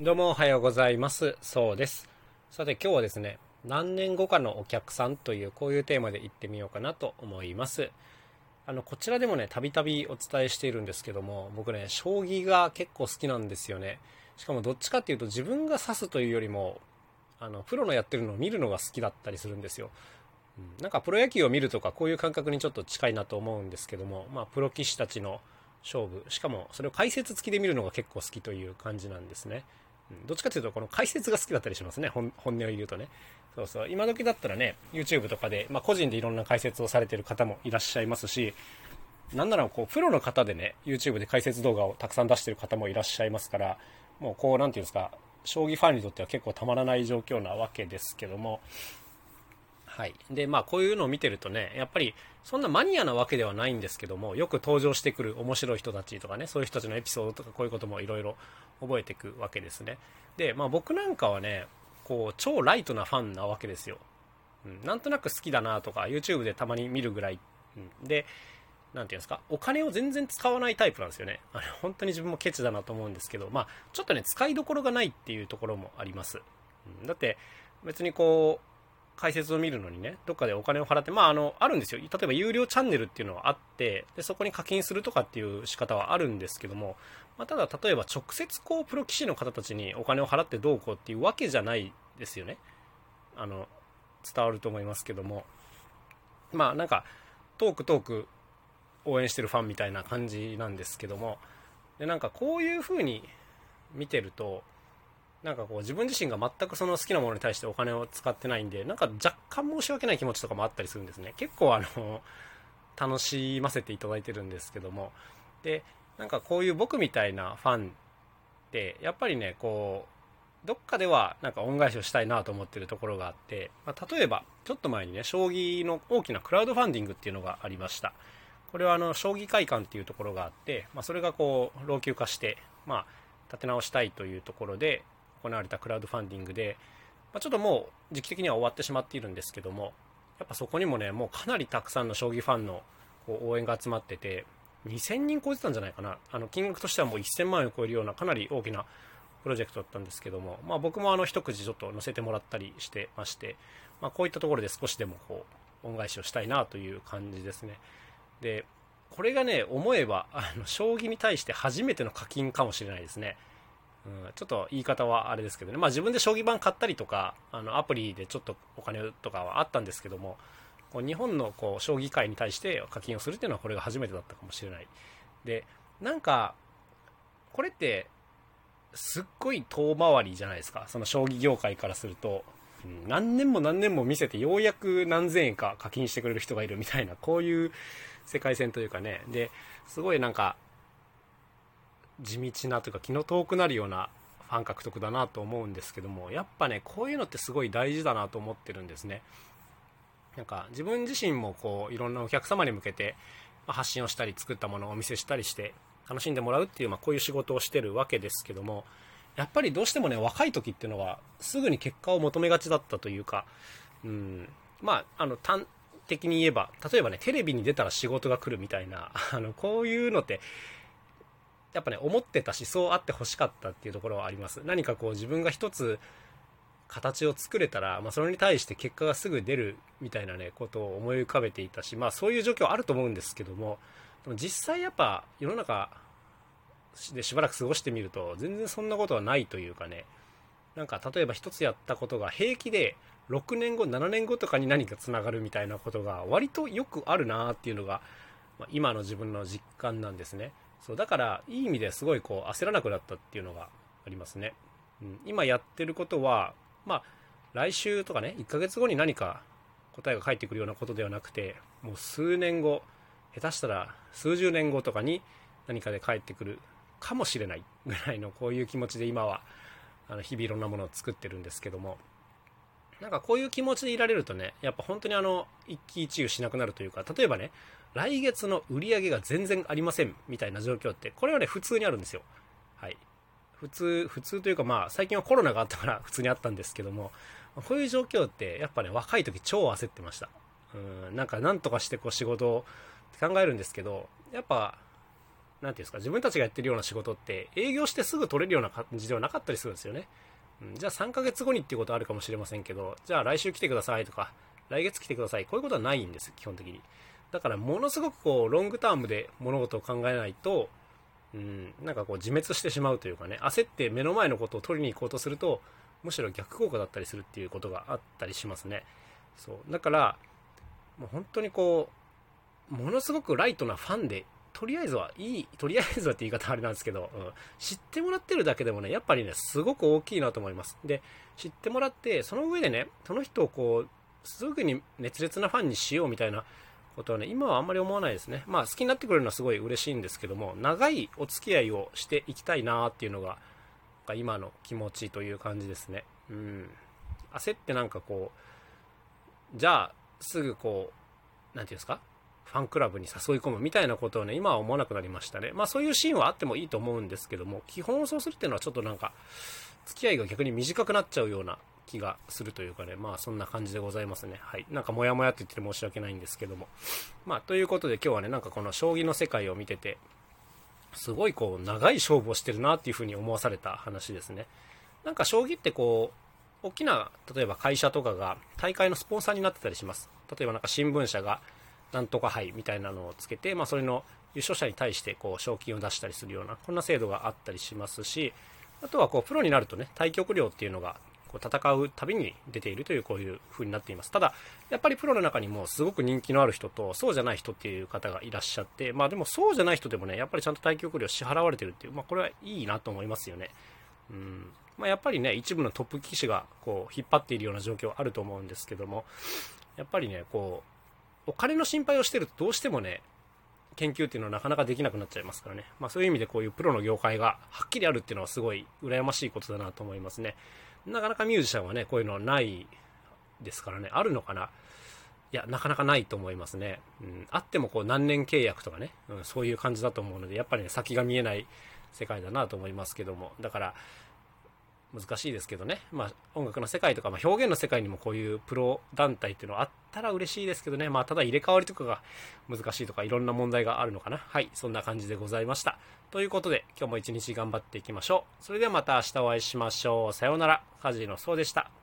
どうもおはようございます。そうです。さて今日はですね、何年後かのお客さんというこういうテーマで行ってみようかなと思います。あの、こちらでもね、たびたびお伝えしているんですけども、僕ね、将棋が結構好きなんですよね。しかもどっちかっていうと自分が指すというよりも、あの、プロのやってるのを見るのが好きだったりするんですよ。うんなんかプロ野球を見るとかこういう感覚にちょっと近いなと思うんですけども、まあ、プロ棋士たちの勝負。しかもそれを解説付きで見るのが結構好きという感じなんですね、うん。どっちかというとこの解説が好きだったりしますね。本音を言うとね。そうそう。今時だったらね YouTube とかで、まあ、個人でいろんな解説をされてる方もいらっしゃいますしなんならこうプロの方でね YouTube で解説動画をたくさん出してる方もいらっしゃいますからもうこうなんていうんですか将棋ファンにとっては結構たまらない状況なわけですけどもはい。で、まあ、こういうのを見てるとね、やっぱり、そんなマニアなわけではないんですけども、よく登場してくる面白い人たちとかね、そういう人たちのエピソードとか、こういうこともいろいろ覚えていくわけですね。で、まあ、僕なんかはね、こう、超ライトなファンなわけですよ。うん、なんとなく好きだなとか、YouTube でたまに見るぐらい。うん、で、なんていうんですか、お金を全然使わないタイプなんですよね。あれ、本当に自分もケチだなと思うんですけど、まあ、ちょっとね、使いどころがないっていうところもあります。うん、だって、別にこう、解説を見るのにね、どっかでお金を払って、まあ、あの、あるんですよ。例えば有料チャンネルっていうのはあって、で、そこに課金するとかっていう仕方はあるんですけども、まあ、ただ、例えば直接こう、プロ棋士の方たちにお金を払ってどうこうっていうわけじゃないですよね。あの、伝わると思いますけども。まあ、なんか、トークトーク応援してるファンみたいな感じなんですけども、で、なんかこういう風に見てると、なんかこう自分自身が全くその好きなものに対してお金を使ってないんで、なんか若干申し訳ない気持ちとかもあったりするんですね。結構あの、楽しませていただいてるんですけども。で、なんかこういう僕みたいなファンって、やっぱりね、こう、どっかではなんか恩返しをしたいなと思ってるところがあって、まあ、例えば、ちょっと前にね、将棋の大きなクラウドファンディングっていうのがありました。これはあの、将棋会館っていうところがあって、まあ、それがこう、老朽化して、まあ、立て直したいというところで、行われたクラウドファンディングで、まあ、ちょっともう時期的には終わってしまっているんですけどもやっぱそこにもねもうかなりたくさんの将棋ファンのこう応援が集まってて2000人超えてたんじゃないかな。あの金額としてはもう1000万円を超えるようなかなり大きなプロジェクトだったんですけども、まあ、僕もあの一口ちょっと載せてもらったりしてまして、まあ、こういったところで少しでもこう恩返しをしたいなという感じですね。でこれがね思えばあの将棋に対して初めての課金かもしれないですね。うん、ちょっと言い方はあれですけどね、まあ、自分で将棋盤買ったりとかあのアプリでちょっとお金とかはあったんですけどもこう日本のこう将棋界に対して課金をするっていうのはこれが初めてだったかもしれない。でなんかこれってすっごい遠回りじゃないですか。その将棋業界からすると、うん、何年も何年も見せてようやく何千円か課金してくれる人がいるみたいなこういう世界線というかね。ですごいなんか地道なというか気の遠くなるようなファン獲得だなと思うんですけどもやっぱねこういうのってすごい大事だなと思ってるんですね。なんか自分自身もこういろんなお客様に向けて発信をしたり作ったものをお見せしたりして楽しんでもらうっていう、まあ、こういう仕事をしてるわけですけどもやっぱりどうしてもね若い時っていうのはすぐに結果を求めがちだったというかうんまああの端的に言えば例えばねテレビに出たら仕事が来るみたいな あのこういうのってやっぱね、思ってたし、そうあってほしかったっていうところはあります。何かこう自分が一つ形を作れたら、まあそれに対して結果がすぐ出るみたいなね、ことを思い浮かべていたし、まあそういう状況あると思うんですけども、でも実際やっぱ世の中でしばらく過ごしてみると、全然そんなことはないというかね、なんか例えば一つやったことが平気で6年後、7年後とかに何かつながるみたいなことが割とよくあるなっていうのが、まあ、今の自分の実感なんですね。そうだからいい意味ですごいこう焦らなくなったっていうのがありますね、うん、今やってることはまあ来週とかね1ヶ月後に何か答えが返ってくるようなことではなくてもう数年後下手したら数十年後とかに何かで返ってくるかもしれないぐらいのこういう気持ちで今はあの日々いろんなものを作ってるんですけども。なんかこういう気持ちでいられるとねやっぱ本当にあの一喜一憂しなくなるというか例えばね来月の売り上げが全然ありませんみたいな状況って、これはね、普通にあるんですよ。はい。普通、普通というかまあ、最近はコロナがあったから普通にあったんですけども、こういう状況って、やっぱね、若い時超焦ってました。うん、なんかなんとかしてこう仕事を考えるんですけど、やっぱ、なんていうんですか、自分たちがやってるような仕事って、営業してすぐ取れるような感じではなかったりするんですよね。じゃあ3ヶ月後にっていうことはあるかもしれませんけど、じゃあ来週来てくださいとか、来月来てください。こういうことはないんです、基本的に。だから、ものすごくこう、ロングタームで物事を考えないと、うん、なんかこう、自滅してしまうというかね、焦って目の前のことを取りに行こうとすると、むしろ逆効果だったりするっていうことがあったりしますね。そう。だから、もう本当にこう、ものすごくライトなファンで、とりあえずはいい、とりあえずはって言い方あれなんですけど、うん、知ってもらってるだけでもね、やっぱりね、すごく大きいなと思います。で、知ってもらって、その上でね、その人をこう、すぐに熱烈なファンにしようみたいなことはね、今はあんまり思わないですね。まあ、好きになってくれるのはすごい嬉しいんですけども、長いお付き合いをしていきたいなっていうのが、今の気持ちという感じですね。うん。焦ってなんかこう、じゃあ、すぐこう、何て言うんですか？ファンクラブに誘い込むみたいなことをね、今は思わなくなりましたね。まあそういうシーンはあってもいいと思うんですけども、基本をそうするっていうのはちょっとなんか、付き合いが逆に短くなっちゃうような気がするというかね、まあそんな感じでございますね。はい。なんかモヤモヤって言ってて申し訳ないんですけども。まあということで今日はね、なんかこの将棋の世界を見てて、すごいこう長い勝負をしてるなっていうふうに思わされた話ですね。なんか将棋ってこう、大きな、例えば会社とかが大会のスポンサーになってたりします。例えばなんか新聞社がなんとか杯みたいなのをつけて、まあそれの優勝者に対してこう賞金を出したりするような、こんな制度があったりしますし、あとはこうプロになるとね、対局料っていうのがこう戦うたびに出ているというこういう風になっています。ただ、やっぱりプロの中にもすごく人気のある人とそうじゃない人っていう方がいらっしゃって、まあでもそうじゃない人でもね、やっぱりちゃんと対局料支払われてるっていう、まあこれはいいなと思いますよね。うん。まあやっぱりね、一部のトップ棋士がこう引っ張っているような状況はあると思うんですけども、やっぱりね、こう、お金の心配をしてるとどうしてもね、研究っていうのはなかなかできなくなっちゃいますからね。まあそういう意味でこういうプロの業界がはっきりあるっていうのはすごい羨ましいことだなと思いますね。なかなかミュージシャンはね、こういうのはないですからね、あるのかな？いや、なかなかないと思いますね。うん、あってもこう何年契約とかね、うん、そういう感じだと思うので、やっぱりね、先が見えない世界だなと思いますけども、だから、難しいですけどね、まあ、音楽の世界とか、まあ、表現の世界にもこういうプロ団体っていうのはあったら嬉しいですけどね、まあ、ただ入れ替わりとかが難しいとかいろんな問題があるのかな。はい、そんな感じでございました。ということで、今日も一日頑張っていきましょう。それではまた明日お会いしましょう。さようなら。カジノそうでした。